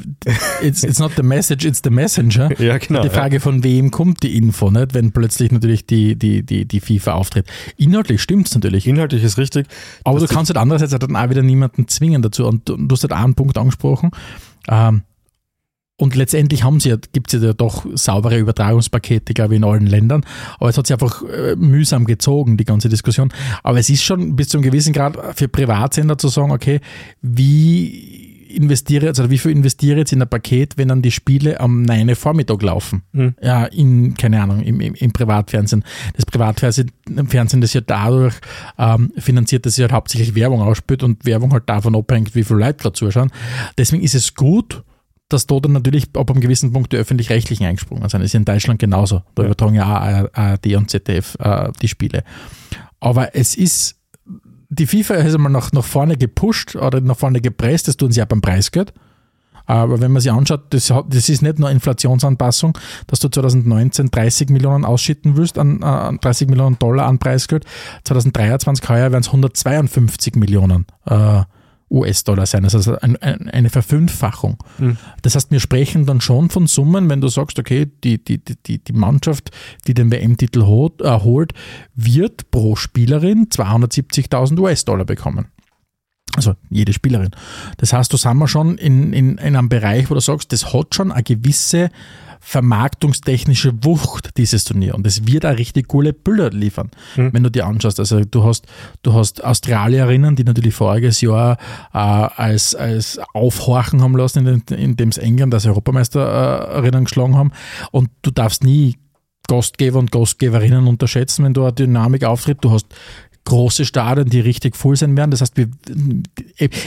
it's, it's not the message, it's the messenger. [laughs] Ja, genau, Die Frage, von wem kommt die Info, nicht? wenn plötzlich natürlich die, die, die, die FIFA auftritt. Inhaltlich stimmt's natürlich. Inhaltlich ist richtig. Aber du kannst halt andererseits halt dann auch wieder niemanden zwingen dazu. Und du, du hast halt einen Punkt angesprochen. Ähm, und letztendlich haben sie ja, gibt es ja doch saubere Übertragungspakete, glaube ich, in allen Ländern. Aber es hat sich einfach äh, mühsam gezogen, die ganze Diskussion. Aber es ist schon bis zu einem gewissen Grad für Privatsender zu sagen, okay, wie investiere oder wie viel investiere jetzt in ein Paket, wenn dann die Spiele am 9. Vormittag laufen? Mhm. Ja, in, keine Ahnung, im, im, im Privatfernsehen. Das Privatfernsehen, Fernsehen, das ja dadurch ähm, finanziert, dass sie halt hauptsächlich Werbung ausspielt und Werbung halt davon abhängt, wie viele Leute da zuschauen. Deswegen ist es gut, dass da dann natürlich ab einem gewissen Punkt die Öffentlich-Rechtlichen eingesprungen sind. Das ist in Deutschland genauso. Da Ja. übertragen ja auch ARD und ZDF äh, die Spiele. Aber es ist, die FIFA ist einmal nach, nach vorne gepusht oder nach vorne gepresst, das tun sie auch beim Preisgeld. Aber wenn man sich anschaut, das, das ist nicht nur Inflationsanpassung, dass du 2019 30 Millionen ausschütten willst, an, an 30 Millionen Dollar an Preisgeld. 2023 heuer werden es 152 Millionen äh, US-Dollar sein. Das heißt ein, ein, eine Verfünffachung. Das heißt, wir sprechen dann schon von Summen, wenn du sagst, okay, die, die, die- die, die Mannschaft, die den WM-Titel holt, äh, holt, wird pro Spielerin 270.000 US-Dollar bekommen. Also jede Spielerin. Das heißt, du sind wir schon in, in, in einem Bereich, wo du sagst, das hat schon eine gewisse vermarktungstechnische Wucht, dieses Turnier. Und es wird auch richtig coole Bilder liefern, mhm. wenn du dir anschaust. Also du hast, du hast Australierinnen, die natürlich voriges Jahr äh, als, als Aufhorchen haben lassen, in, in dem es England als Europameisterinnen geschlagen haben. Und du darfst nie Gastgeber und Gastgeberinnen unterschätzen, wenn du eine Dynamik auftritt. Du hast große Stadien, die richtig voll sein werden. Das heißt, wir,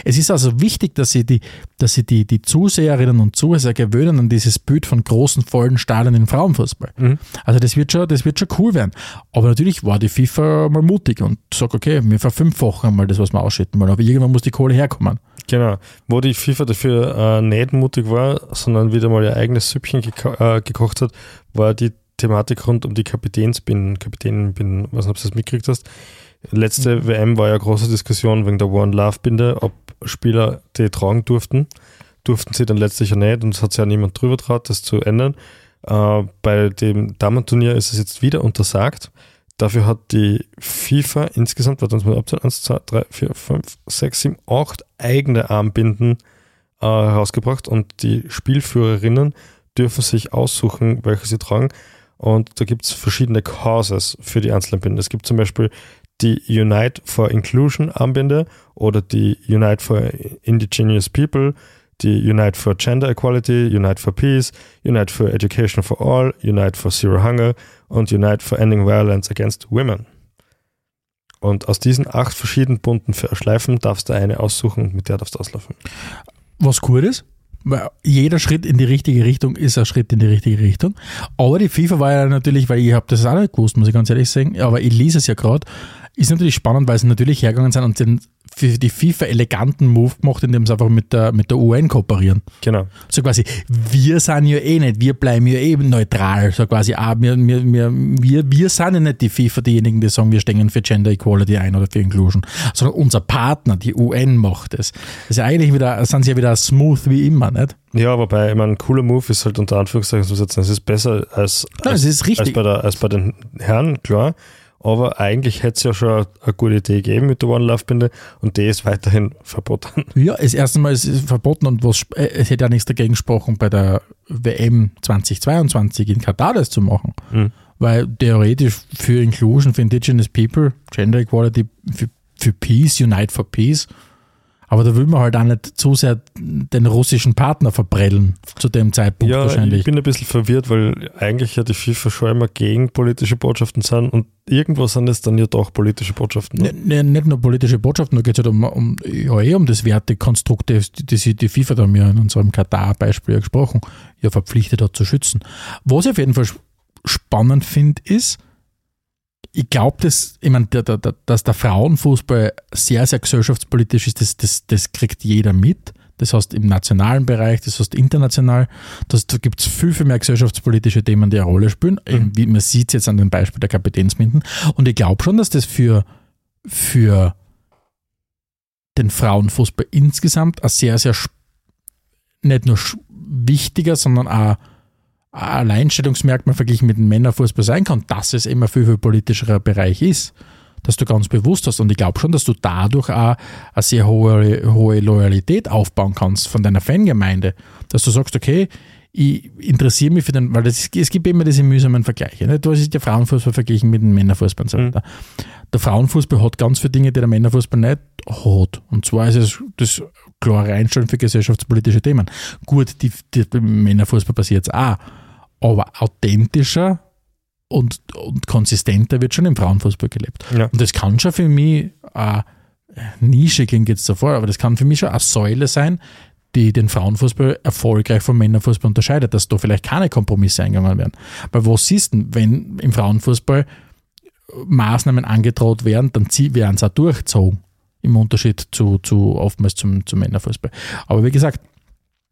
es ist also wichtig, dass sie, die, dass sie die, die Zuseherinnen und Zuseher gewöhnen an dieses Bild von großen, vollen Stadien im Frauenfußball. Mhm. Also das wird, schon, das wird schon cool werden. Aber natürlich war die FIFA mal mutig und sagt, okay, wir verfünffachen einmal das, was wir ausschütten wollen. Aber irgendwann muss die Kohle herkommen. Genau. Wo die FIFA dafür äh, nicht mutig war, sondern wieder mal ihr eigenes Süppchen geko äh, gekocht hat, war die Thematik rund um die Kapitänsbinden, Kapitäninnenbinden, was ob du das mitgekriegt hast. Letzte mhm. WM war ja große Diskussion wegen der One Love Binde, ob Spieler die tragen durften. Durften sie dann letztlich ja nicht und es hat sich ja niemand drüber traut, das zu ändern. Äh, bei dem Damenturnier ist es jetzt wieder untersagt. Dafür hat die FIFA insgesamt, warte uns mal abzählen, 1, 2, 3, 4, 5, 6, 7, 8 eigene Armbinden äh, herausgebracht und die Spielführerinnen dürfen sich aussuchen, welche sie tragen. Und da gibt es verschiedene Causes für die einzelnen Binden. Es gibt zum Beispiel die Unite for Inclusion Armbinde oder die Unite for Indigenous People, die Unite for Gender Equality, Unite for Peace, Unite for Education for All, Unite for Zero Hunger und Unite for Ending Violence Against Women. Und aus diesen acht verschiedenen bunten Schleifen darfst du eine aussuchen und mit der darfst du auslaufen. Was cool ist, weil jeder Schritt in die richtige Richtung ist ein Schritt in die richtige Richtung. Aber die FIFA war ja natürlich, weil ich habe das auch nicht gewusst, muss ich ganz ehrlich sagen, aber ich lese es ja gerade, ist natürlich spannend, weil sie natürlich hergegangen sind und den für die FIFA eleganten Move gemacht, indem sie einfach mit der, mit der UN kooperieren. Genau. So quasi, wir sind ja eh nicht, wir bleiben ja eh neutral. So quasi, ah, wir, wir, wir, wir, wir sind ja nicht die FIFA, diejenigen, die sagen, wir stehen für Gender Equality ein oder für Inclusion, sondern unser Partner, die UN, macht es. Das ist ja eigentlich wieder, sind sie ja wieder smooth wie immer, nicht? Ja, wobei, ich meine, ein cooler Move ist halt unter Anführungszeichen zu setzen, es ist besser als, Nein, als, es ist richtig. als, bei der, als bei den Herren, klar aber eigentlich hätte es ja schon eine gute Idee gegeben mit der One Love Binde und die ist weiterhin verboten. [laughs] Ja, das erste Mal ist es verboten und was, äh, es hätte ja nichts dagegen gesprochen, bei der WM 2022 in Katar das zu machen. Mhm. Weil theoretisch für Inclusion, für Indigenous People, Gender Equality, für, für Peace, Unite for Peace, aber da will man halt auch nicht zu sehr den russischen Partner verbrellen zu dem Zeitpunkt ja, wahrscheinlich. Ich bin ein bisschen verwirrt, weil eigentlich ja die FIFA schon immer gegen politische Botschaften sind und irgendwo sind es dann ja doch politische Botschaften. Ne? Ne, nicht nur politische Botschaften, da geht es halt um, um, ja, eh um das Wertekonstrukt, das die, die FIFA da haben ja in unserem Katar-Beispiel ja gesprochen, ja verpflichtet hat zu schützen. Was ich auf jeden Fall spannend finde, ist, ich glaube, dass, ich mein, dass der Frauenfußball sehr, sehr gesellschaftspolitisch ist, das, das, das kriegt jeder mit. Das heißt im nationalen Bereich, das heißt international. Das, da gibt es viel, viel mehr gesellschaftspolitische Themen, die eine Rolle spielen. Mhm. Wie man sieht es jetzt an dem Beispiel der Kapitänsbinden. Und ich glaube schon, dass das für, für den Frauenfußball insgesamt ein sehr, sehr nicht nur wichtiger, sondern auch Alleinstellungsmerkmal verglichen mit dem Männerfußball sein kann, dass es immer viel, viel politischerer Bereich ist, dass du ganz bewusst hast. Und ich glaube schon, dass du dadurch auch eine sehr hohe, hohe Loyalität aufbauen kannst von deiner Fangemeinde, dass du sagst, okay, ich interessiere mich für den, weil das, es gibt immer diese mühsamen Vergleiche. Ne? Du hast der Frauenfußball verglichen mit dem Männerfußball und so weiter. Mhm. Der Frauenfußball hat ganz viele Dinge, die der Männerfußball nicht hat. Und zwar ist es das klare Einstellen für gesellschaftspolitische Themen. Gut, die, die Männerfußball passiert es auch aber authentischer und, und konsistenter wird schon im Frauenfußball gelebt. Ja. Und das kann schon für mich eine Nische klingt jetzt davor, aber das kann für mich schon eine Säule sein, die den Frauenfußball erfolgreich vom Männerfußball unterscheidet, dass da vielleicht keine Kompromisse eingegangen werden. Weil was siehst du, wenn im Frauenfußball Maßnahmen angedroht werden, dann werden sie auch durchgezogen. Im Unterschied zu, zu oftmals zum, zum Männerfußball. Aber wie gesagt,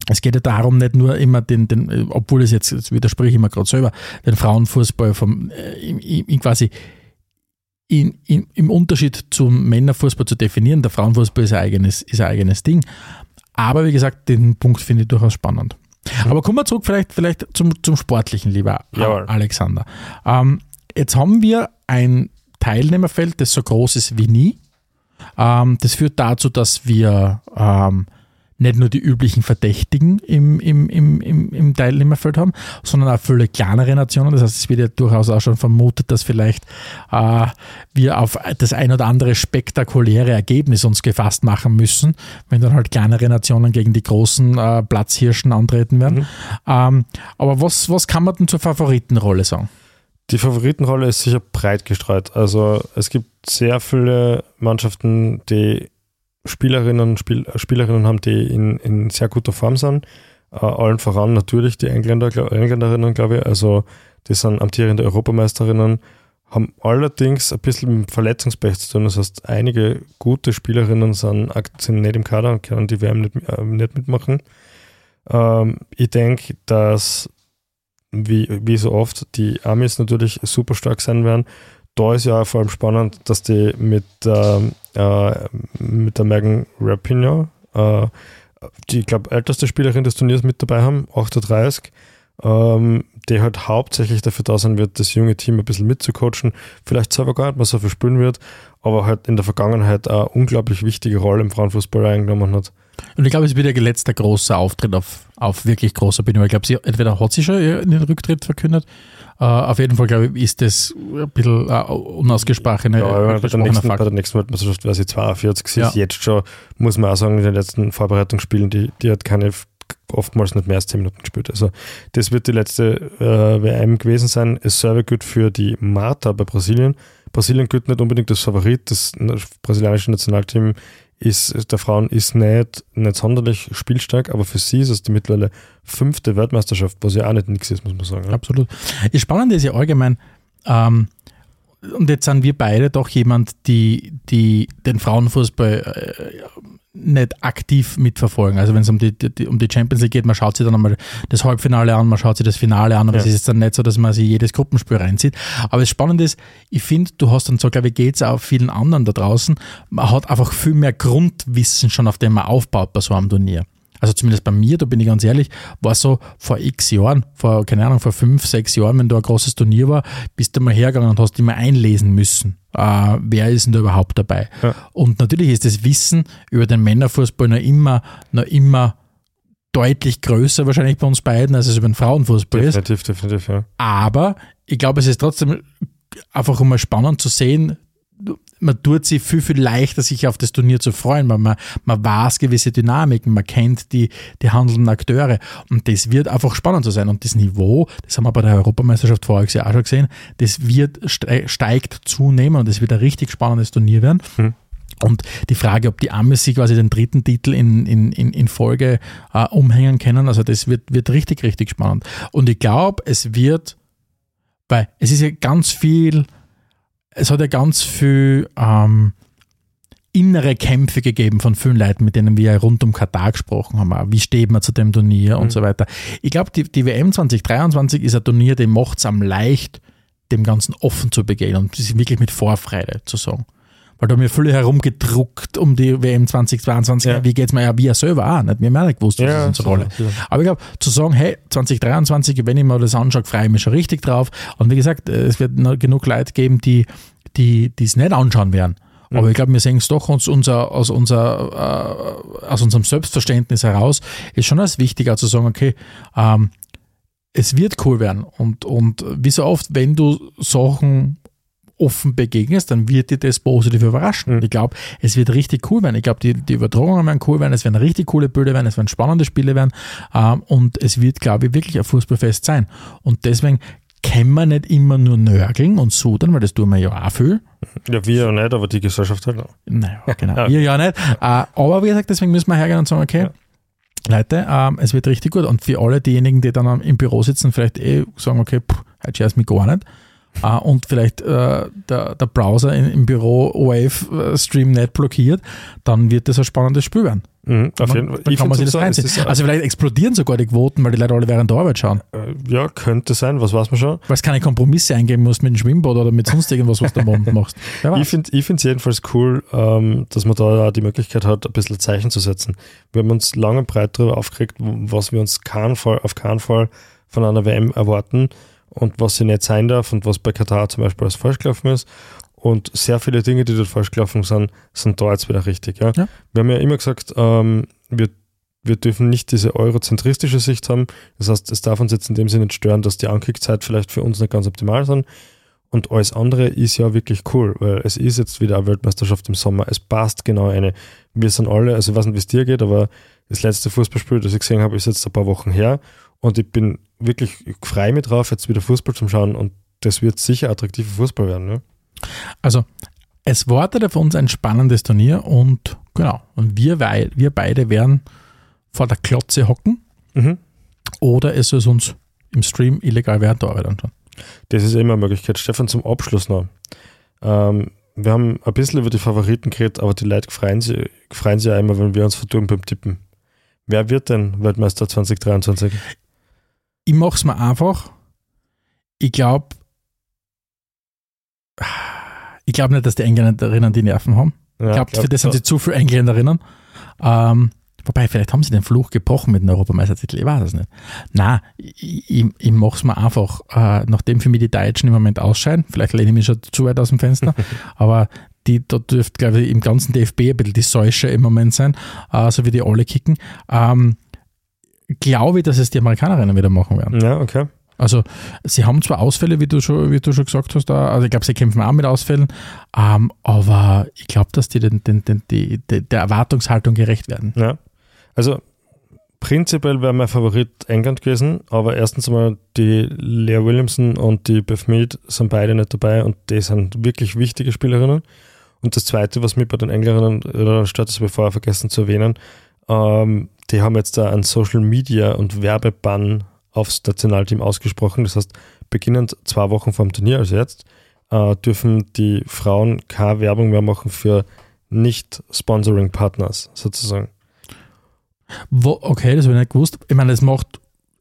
es geht ja darum, nicht nur immer den, den obwohl es jetzt, jetzt widerspreche ich mir gerade selber, den Frauenfußball vom, äh, in quasi in, in, im Unterschied zum Männerfußball zu definieren. Der Frauenfußball ist ein eigenes, ist ein eigenes Ding. Aber wie gesagt, den Punkt finde ich durchaus spannend. Mhm. Aber kommen wir zurück vielleicht, vielleicht zum, zum Sportlichen, lieber Jawohl. Alexander. Ähm, jetzt haben wir ein Teilnehmerfeld, das so groß ist wie nie. Ähm, das führt dazu, dass wir ähm, nicht nur die üblichen Verdächtigen im, im, im, im, im Teilnehmerfeld haben, sondern auch viele kleinere Nationen. Das heißt, es wird ja durchaus auch schon vermutet, dass vielleicht äh, wir auf das ein oder andere spektakuläre Ergebnis uns gefasst machen müssen, wenn dann halt kleinere Nationen gegen die großen äh, Platzhirschen antreten werden. Mhm. Ähm, aber was, was kann man denn zur Favoritenrolle sagen? Die Favoritenrolle ist sicher breit gestreut. Also es gibt sehr viele Mannschaften, die Spielerinnen, Spiel, Spielerinnen haben, die in, in sehr guter Form sind. Äh, allen voran natürlich die Engländer, glaub, Engländerinnen, glaube ich. Also die sind amtierende Europameisterinnen, haben allerdings ein bisschen mit Verletzungspech zu tun. Das heißt, einige gute Spielerinnen sind, sind nicht im Kader und können die WM nicht, äh, nicht mitmachen. Ähm, ich denke, dass wie, wie so oft die Amis natürlich super stark sein werden da ist ja vor allem spannend, dass die mit, ähm, äh, mit der Megan Rapinoe, äh, die, ich glaube, älteste Spielerin des Turniers mit dabei haben, 38, ähm, die halt hauptsächlich dafür da sein wird, das junge Team ein bisschen mitzucoachen, vielleicht selber gar nicht mehr so viel spielen wird, aber halt in der Vergangenheit eine unglaublich wichtige Rolle im Frauenfußball eingenommen hat. Und ich glaube, es wird ihr letzter großer Auftritt auf, auf wirklich großer Bühne. Ich glaube, sie entweder hat sie schon ihren Rücktritt verkündet Uh, auf jeden Fall, glaube ich, ist das ein bisschen uh, unausgesprochene. Ja, bei, der nächsten, bei der nächsten Weltmeisterschaft wäre sie 42. Sie ja. ist jetzt schon, muss man auch sagen, in den letzten Vorbereitungsspielen, die, die hat keine oftmals nicht mehr als 10 Minuten gespielt. Also das wird die letzte äh, WM gewesen sein. Es serve gut für die Marta bei Brasilien. Brasilien gilt nicht unbedingt als Favorit. Das brasilianische Nationalteam ist, der Frauen ist nicht, nicht sonderlich spielstark, aber für sie ist es die mittlerweile fünfte Weltmeisterschaft, was ja auch nicht nichts ist, muss man sagen. Absolut. Das Spannende ist ja allgemein, ähm, und jetzt sind wir beide doch jemand, die, die den Frauenfußball äh, nicht aktiv mitverfolgen. Also wenn es um die, die, um die Champions League geht, man schaut sich dann einmal das Halbfinale an, man schaut sich das Finale an, aber ja. es ist dann nicht so, dass man sich jedes Gruppenspiel reinzieht. Aber das Spannende ist, ich finde, du hast dann so, glaube ich, geht es auch vielen anderen da draußen, man hat einfach viel mehr Grundwissen schon, auf dem man aufbaut bei so einem Turnier also zumindest bei mir, da bin ich ganz ehrlich, war so vor x Jahren, vor, keine Ahnung, vor fünf, sechs Jahren, wenn da ein großes Turnier war, bist du mal hergegangen und hast immer einlesen müssen. Uh, wer ist denn da überhaupt dabei? Ja. Und natürlich ist das Wissen über den Männerfußball noch immer, noch immer deutlich größer wahrscheinlich bei uns beiden, als es über den Frauenfußball definitiv, ist. Definitiv, definitiv, ja. Aber ich glaube, es ist trotzdem einfach immer spannend zu sehen, man tut sich viel, viel leichter, sich auf das Turnier zu freuen, weil man, man weiß gewisse Dynamiken, man kennt die, die handelnden Akteure und das wird einfach spannend zu sein. Und das Niveau, das haben wir bei der Europameisterschaft voriges Jahr auch schon gesehen, das wird steigt zunehmen und es wird ein richtig spannendes Turnier werden. Mhm. Und die Frage, ob die Amis sich quasi den dritten Titel in, in, in, in Folge äh, umhängen können, also das wird, wird richtig, richtig spannend. Und ich glaube, es wird, weil es ist ja ganz viel es hat ja ganz viel ähm, innere Kämpfe gegeben von vielen Leuten, mit denen wir rund um Katar gesprochen haben. Wie steht man zu dem Turnier mhm. und so weiter. Ich glaube, die, die WM 2023 ist ein Turnier, der macht es am leicht, dem Ganzen offen zu begehen und sich wirklich mit Vorfreude zu sagen weil da haben wir viele herumgedruckt um die WM 2022. Ja. Wie geht es mir ja wir selber auch nicht? Wir haben auch nicht gewusst, was ja, ist unsere Rolle. Ja. Aber ich glaube, zu sagen, hey, 2023, wenn ich mir das anschaue, freue ich mich schon richtig drauf. Und wie gesagt, es wird genug Leute geben, die die es nicht anschauen werden. Aber mhm. ich glaube, wir sehen es doch uns unser, aus, unser, äh, aus unserem Selbstverständnis heraus, ist schon als wichtiger zu sagen, okay, ähm, es wird cool werden. Und, und wie so oft, wenn du Sachen offen begegnest, dann wird dir das positiv überraschen. Mhm. Ich glaube, es wird richtig cool werden. Ich glaube, die, die Übertragungen werden cool werden, es werden richtig coole Bilder werden, es werden spannende Spiele werden ähm, und es wird, glaube ich, wirklich ein Fußballfest sein. Und deswegen können wir nicht immer nur nörgeln und sudern, weil das tun wir ja auch viel. Ja, wir ja nicht, aber die Gesellschaft halt auch. Naja, [laughs] genau. ja. Wir ja nicht. Äh, aber wie gesagt, deswegen müssen wir hergehen und sagen, okay, ja. Leute, ähm, es wird richtig gut. Und für alle diejenigen, die dann im Büro sitzen, vielleicht eh sagen, okay, pff, heute scheiß mich gar nicht äh, und vielleicht äh, der, der Browser in, im Büro Wave-Stream nicht blockiert, dann wird das ein spannendes Spiel werden. Mhm, auf jeden Fall. Dann kann man sich das reinziehen. Also vielleicht explodieren sogar die Quoten, weil die Leute alle während der Arbeit schauen. Äh, ja, könnte sein, was weiß man schon. Weil es keine Kompromisse eingeben musst mit dem Schwimmbad oder mit sonst irgendwas, was du am Abend machst. [laughs] Ich finde es jedenfalls cool, ähm, dass man da die Möglichkeit hat, ein bisschen Zeichen zu setzen. Wir haben uns lange und breit darüber aufgeregt, was wir uns keinen Fall, auf keinen Fall von einer WM erwarten und was sie nicht sein darf und was bei Katar zum Beispiel als falsch gelaufen ist. Und sehr viele Dinge, die dort falsch gelaufen sind, sind da jetzt wieder richtig. Ja? Ja. Wir haben ja immer gesagt, ähm, wir, wir dürfen nicht diese eurozentristische Sicht haben. Das heißt, es darf uns jetzt in dem Sinne nicht stören, dass die Ankickzeit vielleicht für uns nicht ganz optimal sind. Und alles andere ist ja wirklich cool, weil es ist jetzt wieder eine Weltmeisterschaft im Sommer. Es passt genau eine. Wir sind alle, also ich weiß nicht, wie es dir geht, aber das letzte Fußballspiel, das ich gesehen habe, ist jetzt ein paar Wochen her. Und ich bin wirklich ich frei mit drauf, jetzt wieder Fußball zu schauen. Und das wird sicher attraktiver Fußball werden. Ne? Also, es wartet auf uns ein spannendes Turnier und genau, und wir, wir beide werden vor der Klotze hocken Mhm. oder es ist uns im Stream illegal während der Arbeit anschauen. Das ist immer eine Möglichkeit. Stefan, zum Abschluss noch. Ähm, wir haben ein bisschen über die Favoriten geredet, aber die Leute freuen sich, freuen sich ja immer, wenn wir uns vertun beim Tippen. Wer wird denn Weltmeister 2023? Ich mache es mir einfach. Ich glaube, ich glaube nicht, dass die Engländerinnen die Nerven haben. Ja, Ich glaube, glaub- für das sind sie zu viele Engländerinnen. Ähm, wobei, vielleicht haben sie den Fluch gebrochen mit dem Europameistertitel, ich weiß es nicht. Na, ich, ich, ich mache es mir einfach, äh, nachdem für mich die Deutschen im Moment ausscheiden, vielleicht lehne ich mich schon zu weit aus dem Fenster, [laughs] aber die, da dürfte, glaube ich, im ganzen DFB ein bisschen die Säusche im Moment sein, äh, so wie die alle kicken. Ähm, glaube ich, dass es die Amerikanerinnen wieder machen werden. Ja, okay. Also sie haben zwar Ausfälle, wie du schon, wie du schon gesagt hast, da, also ich glaube, sie kämpfen auch mit Ausfällen, ähm, aber ich glaube, dass die, den, den, den, die, der Erwartungshaltung gerecht werden. Ja. Also prinzipiell wäre mein Favorit England gewesen, aber erstens mal die Lea Williamson und die Beth Mead sind beide nicht dabei und die sind wirklich wichtige Spielerinnen. Und das Zweite, was mich bei den Engländerinnen äh, stört, das habe ich vorher vergessen zu erwähnen, ähm, die haben jetzt da einen Social Media und Werbebann aufs Nationalteam ausgesprochen. Das heißt, beginnend zwei Wochen vor dem Turnier, also jetzt, äh, dürfen die Frauen keine Werbung mehr machen für Nicht-Sponsoring-Partners sozusagen. Wo, okay, das habe ich nicht gewusst. Ich meine, das macht,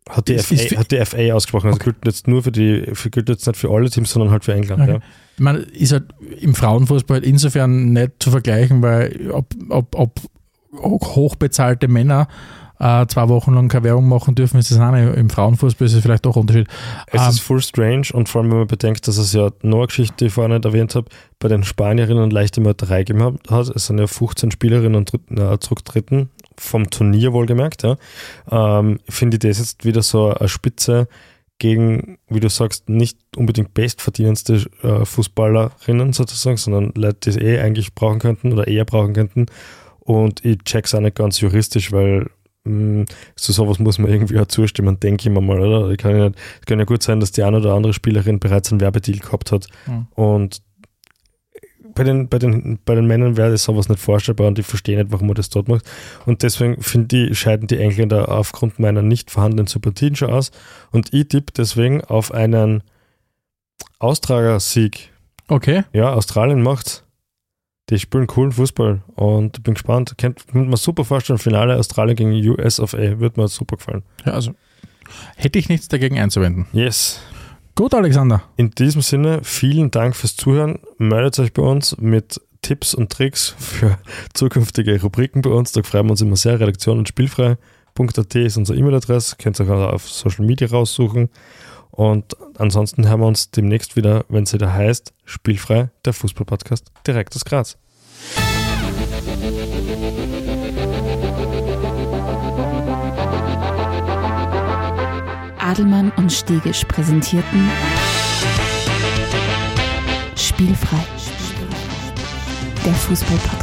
Hat die, Ist- FA, ist hat die FA ausgesprochen. Also gilt jetzt nur für die, für, gilt jetzt nicht für alle Teams, sondern halt für England. Okay. Ja. ich meine, ist halt im Frauenfußball insofern nicht zu vergleichen, weil ob, ob, ob hochbezahlte Männer äh, zwei Wochen lang keine Werbung machen dürfen, ist das nicht. Im Frauenfußball ist es vielleicht doch ein Unterschied. Es Ähm, ist full strange und vor allem, wenn man bedenkt, dass es ja noch eine Geschichte, die ich vorher nicht erwähnt habe, bei den Spanierinnen leichte Mörderei gegeben hat. Es sind ja 15 Spielerinnen und äh, zurückgetreten, vom Turnier wohlgemerkt. Ja. Ähm, Finde ich das jetzt wieder so eine Spitze gegen, wie du sagst, nicht unbedingt bestverdienendste äh, Fußballerinnen sozusagen, sondern Leute, die es eh eigentlich brauchen könnten oder eher brauchen könnten. Und ich check's auch nicht ganz juristisch, weil mh, zu sowas muss man irgendwie auch zustimmen, denke ich mir mal, oder? Ich kann ja es kann ja gut sein, dass die eine oder andere Spielerin bereits einen Werbedeal gehabt hat. Mhm. Und bei den, bei, den, bei den Männern wäre das sowas nicht vorstellbar und ich verstehe nicht, warum man das dort macht. Und deswegen finde ich, scheiden die Engländer aufgrund meiner nicht vorhandenen Sympathien schon aus. Und ich tippe deswegen auf einen Austrager-Sieg. Okay, Ja, Australien macht's. Die spielen coolen Fußball und bin gespannt. Könnte könnte man super vorstellen, Finale Australien gegen US of A. Wird mir super gefallen. ja, also hätte ich nichts dagegen einzuwenden. Yes. Gut, Alexander. In diesem Sinne, vielen Dank fürs Zuhören. Meldet euch bei uns mit Tipps und Tricks für [laughs] zukünftige Rubriken bei uns. Da freuen wir uns immer sehr. Redaktion und spielfrei.at ist unsere E-Mail-Adresse. Könnt ihr auch auf Social Media raussuchen. Und ansonsten hören wir uns demnächst wieder, wenn es wieder heißt, Spielfrei, der Fußball-Podcast direkt aus Graz. Adelmann und Stegisch präsentierten Spielfrei. Der Fußball-Podcast.